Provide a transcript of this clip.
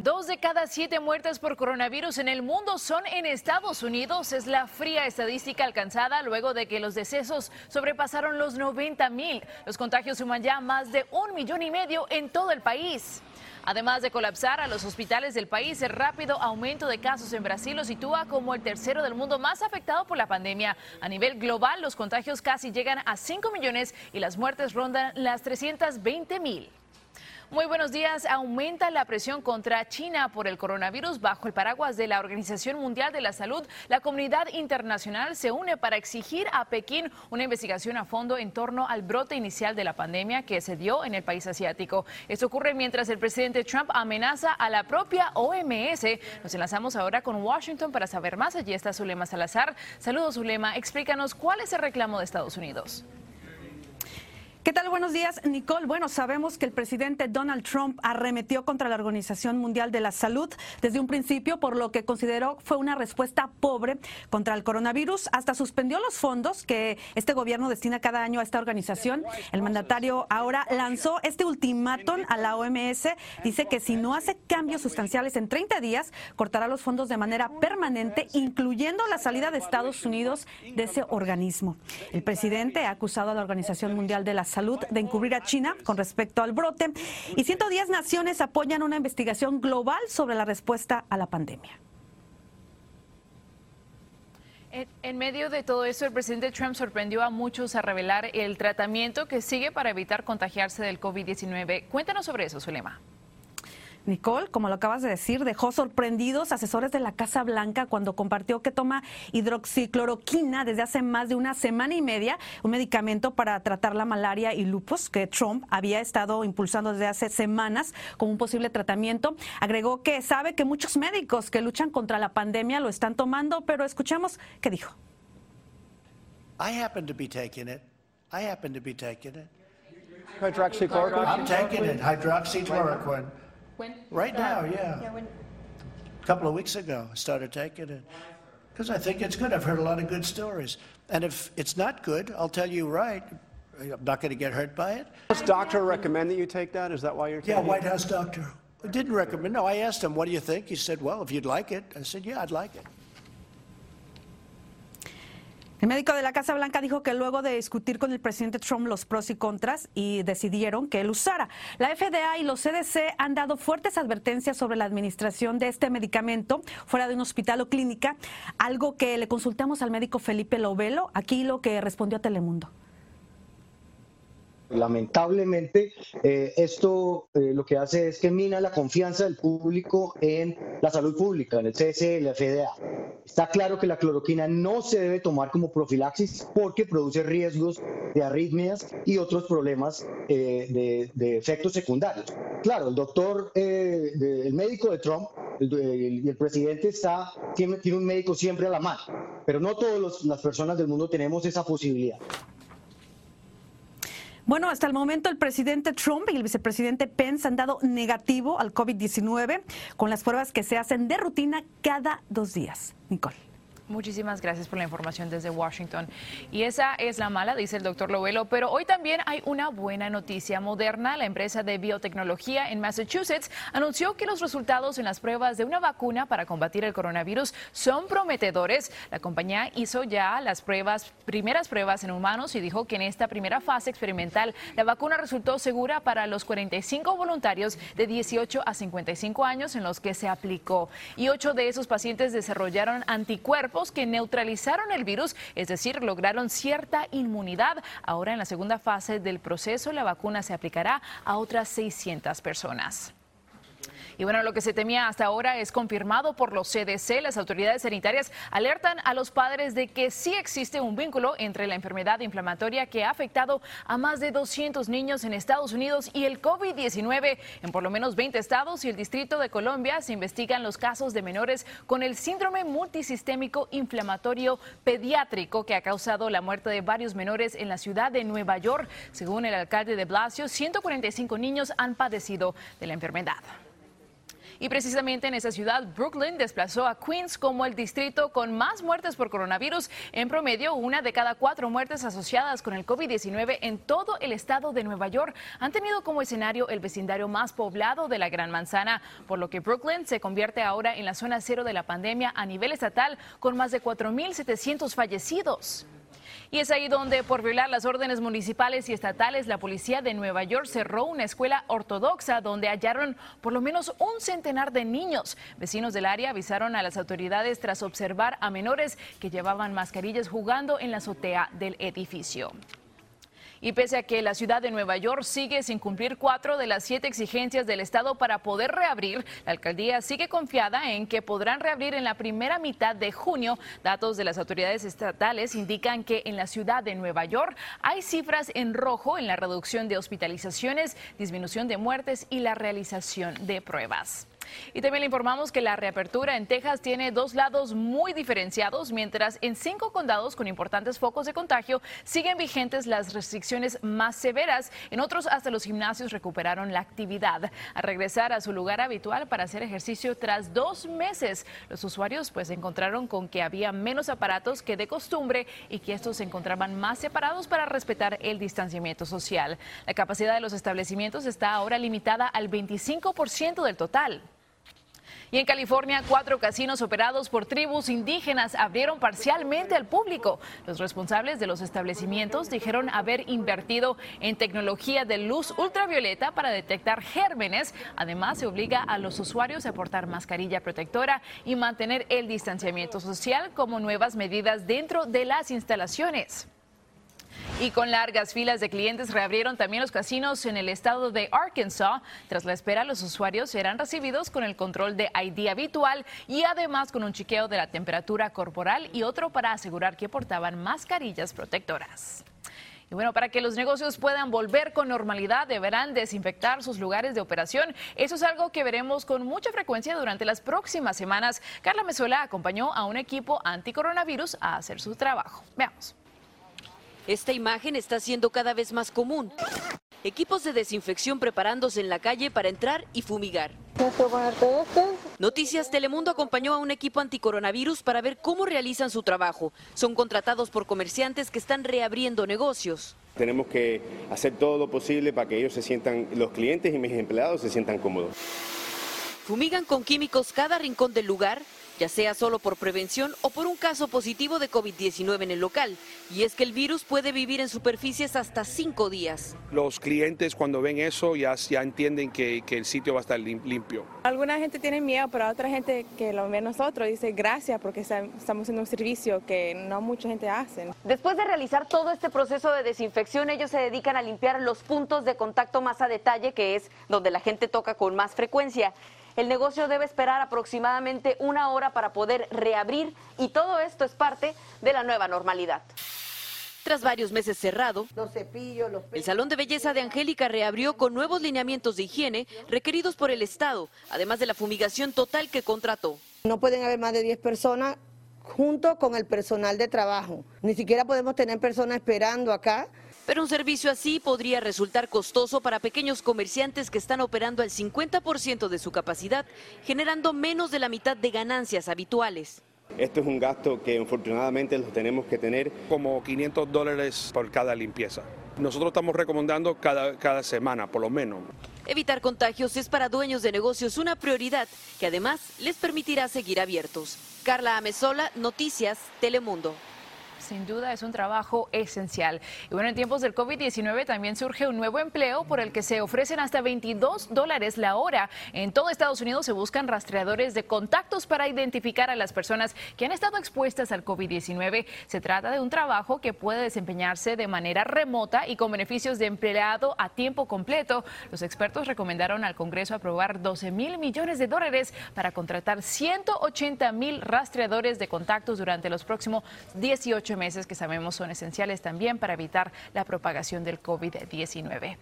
Dos de cada siete muertes por coronavirus en el mundo son en Estados Unidos. Es la fría estadística alcanzada luego de que los decesos sobrepasaron los 90 mil. Los contagios suman ya más de un millón y medio en todo el país. Además de colapsar a los hospitales del país, el rápido aumento de casos en Brasil lo sitúa como el tercero del mundo más afectado por la pandemia. A nivel global, los contagios casi llegan a 5 millones y las muertes rondan las 320 mil. Muy buenos días. Aumenta la presión contra China por el coronavirus bajo el paraguas de la Organización Mundial de la Salud. La comunidad internacional se une para exigir a Pekín una investigación a fondo en torno al brote inicial de la pandemia que se dio en el país asiático. Esto ocurre mientras el presidente Trump amenaza a la propia OMS. Nos enlazamos ahora con Washington para saber más. Allí está Zulema Salazar. Saludos, Zulema. Explícanos cuál es el reclamo de Estados Unidos. ¿Qué tal? Buenos días, Nicole. Bueno, sabemos que el presidente Donald Trump arremetió contra la Organización Mundial de la Salud desde un principio, por lo que consideró fue una respuesta pobre contra el coronavirus. Hasta suspendió los fondos que este gobierno destina cada año a esta organización. El mandatario ahora lanzó este ultimátum a la OMS. Dice que si no hace cambios sustanciales en 30 días, cortará los fondos de manera permanente, incluyendo la salida de Estados Unidos de ese organismo. El presidente ha acusado a la Organización Mundial de la Salud Salud de encubrir a China con respecto al brote y 110 naciones apoyan una investigación global sobre la respuesta a la pandemia. En, medio de todo eso, el presidente Trump sorprendió a muchos a revelar el tratamiento que sigue para evitar contagiarse del COVID-19. Cuéntanos sobre eso, Zulema. Nicole, como lo acabas de decir, dejó sorprendidos asesores de la Casa Blanca cuando compartió que toma hidroxicloroquina desde hace más de una semana y media, un medicamento para tratar la malaria y lupus que Trump había estado impulsando desde hace semanas como un posible tratamiento. Agregó que sabe que muchos médicos que luchan contra la pandemia lo están tomando, pero escuchemos qué dijo. I happen to be taking it. I happen to be taking it. Hydroxychloroquine? I'm taking it, hydroxychloroquine. When? Right uh, now, yeah. A couple of weeks ago, I started taking it. Because I think it's good. I've heard a lot of good stories. And if it's not good, I'll tell you right. I'm not going to get hurt by it. Does doctor recommend that you take that? Is that why you're taking Yeah, it? White House doctor. Didn't recommend. No, I asked him, what do you think? He said, well, if you'd like it. I said, yeah, I'd like it. El médico de la Casa Blanca dijo que luego de discutir con el presidente Trump los pros y contras y decidieron que él usara. La FDA y los CDC han dado fuertes advertencias sobre la administración de este medicamento fuera de un hospital o clínica, algo que le consultamos al médico Felipe Lovelo, aquí lo que respondió a Telemundo. Lamentablemente, eh, esto eh, lo que hace es que mina la confianza del público en la salud pública, en el CSE la FDA. Está claro que la cloroquina no se debe tomar como profilaxis porque produce riesgos de arritmias y otros problemas eh, de, efectos secundarios. Claro, el doctor, el médico de Trump y el presidente está, tiene, tiene un médico siempre a la mano, pero no todas las personas del mundo tenemos esa posibilidad. Bueno, hasta el momento el presidente Trump y el vicepresidente Pence han dado negativo al COVID-19 con las pruebas que se hacen de rutina cada dos días. Nicole. Muchísimas gracias por la información desde Washington. Y esa es la mala, dice el doctor Lovelo, pero hoy también hay una buena noticia. Moderna, la empresa de biotecnología en Massachusetts, anunció que los resultados en las pruebas de una vacuna para combatir el coronavirus son prometedores. La compañía hizo ya las pruebas, primeras pruebas en humanos y dijo que en esta primera fase experimental la vacuna resultó segura para los 45 voluntarios de 18 a 55 años en los que se aplicó. Y ocho de esos pacientes desarrollaron anticuerpos que neutralizaron el virus, es decir, lograron cierta inmunidad. Ahora en la segunda fase del proceso la vacuna se aplicará a otras 600 personas. Y bueno, lo que se temía hasta ahora es confirmado por los CDC. Las autoridades sanitarias alertan a los padres de que sí existe un vínculo entre la enfermedad inflamatoria que ha afectado a más de 200 niños en Estados Unidos y el COVID-19. En por lo menos 20 estados y el Distrito de Colombia se investigan los casos de menores con el síndrome multisistémico inflamatorio pediátrico que ha causado la muerte de varios menores en la ciudad de Nueva York. Según el alcalde de Blasio, 145 niños han padecido de la enfermedad. Y precisamente en esa ciudad, Brooklyn desplazó a Queens como el distrito con más muertes por coronavirus. En promedio, una de cada cuatro muertes asociadas con el COVID-19 en todo el estado de Nueva York han tenido como escenario el vecindario más poblado de la Gran Manzana, por lo que Brooklyn se convierte ahora en la zona cero de la pandemia a nivel estatal con más de 4.700 fallecidos. Y es ahí donde, por violar las órdenes municipales y estatales, la policía de Nueva York cerró una escuela ortodoxa donde hallaron por lo menos un centenar de niños. Vecinos del área avisaron a las autoridades tras observar a menores que llevaban mascarillas jugando en la azotea del edificio. Y pese a que la ciudad de Nueva York sigue sin cumplir cuatro de las siete exigencias del Estado para poder reabrir, la alcaldía sigue confiada en que podrán reabrir en la primera mitad de junio. Datos de las autoridades estatales indican que en la ciudad de Nueva York hay cifras en rojo en la reducción de hospitalizaciones, disminución de muertes y la realización de pruebas. Y también le informamos que la reapertura en Texas tiene dos lados muy diferenciados, mientras en cinco condados con importantes focos de contagio siguen vigentes las restricciones más severas. En otros, hasta los gimnasios recuperaron la actividad. A regresar a su lugar habitual para hacer ejercicio tras dos meses, los usuarios pues encontraron con que había menos aparatos que de costumbre y que estos se encontraban más separados para respetar el distanciamiento social. La capacidad de los establecimientos está ahora limitada al 25% del total. Y en California, cuatro casinos operados por tribus indígenas abrieron parcialmente al público. Los responsables de los establecimientos dijeron haber invertido en tecnología de luz ultravioleta para detectar gérmenes. Además, se obliga a los usuarios a portar mascarilla protectora y mantener el distanciamiento social como nuevas medidas dentro de las instalaciones. Y con largas filas de clientes reabrieron también los casinos en el estado de Arkansas. Tras la espera, los usuarios serán recibidos con el control de ID habitual y además con un chequeo de la temperatura corporal y otro para asegurar que portaban mascarillas protectoras. Y bueno, para que los negocios puedan volver con normalidad, deberán desinfectar sus lugares de operación. Eso es algo que veremos con mucha frecuencia durante las próximas semanas. Carla Mezuela acompañó a un equipo anticoronavirus a hacer su trabajo. Veamos. Esta imagen está siendo cada vez más común. Equipos de desinfección preparándose en la calle para entrar y fumigar. Noticias Telemundo acompañó a un equipo anticoronavirus para ver cómo realizan su trabajo. Son contratados por comerciantes que están reabriendo negocios. Tenemos que hacer todo lo posible para que ellos se sientan, los clientes y mis empleados se sientan cómodos. Fumigan con químicos cada rincón del lugar ya sea solo por prevención o por un caso positivo de COVID-19 en el local. Y es que el virus puede vivir en superficies hasta cinco días. Los clientes cuando ven eso ya, ya entienden que, que el sitio va a estar limpio. Alguna gente tiene miedo, pero otra gente que lo ve nosotros dice gracias porque estamos haciendo un servicio que no mucha gente hace. Después de realizar todo este proceso de desinfección, ellos se dedican a limpiar los puntos de contacto más a detalle, que es donde la gente toca con más frecuencia. El negocio debe esperar aproximadamente una hora para poder reabrir y todo esto es parte de la nueva normalidad. Tras varios meses cerrado, el Salón de Belleza de Angélica reabrió con nuevos lineamientos de higiene requeridos por el Estado, además de la fumigación total que contrató. No pueden haber más de 10 personas junto con el personal de trabajo. Ni siquiera podemos tener personas esperando acá pero un servicio así podría resultar costoso para pequeños comerciantes que están operando al 50% de su capacidad, generando menos de la mitad de ganancias habituales. Esto es un gasto que afortunadamente lo tenemos que tener. Como 500 dólares por cada limpieza. Nosotros estamos recomendando cada, cada semana, por lo menos. Evitar contagios es para dueños de negocios una prioridad que además les permitirá seguir abiertos. Carla Amezola, Noticias, Telemundo sin duda es un trabajo esencial. Y bueno, en tiempos del COVID-19 también surge un nuevo empleo por el que se ofrecen hasta 22 dólares la hora. En todo Estados Unidos se buscan rastreadores de contactos para identificar a las personas que han estado expuestas al COVID-19. Se trata de un trabajo que puede desempeñarse de manera remota y con beneficios de empleado a tiempo completo. Los expertos recomendaron al Congreso aprobar 12 mil millones de dólares para contratar 180 mil rastreadores de contactos durante los próximos 18 meses que sabemos son esenciales también para evitar la propagación del COVID-19.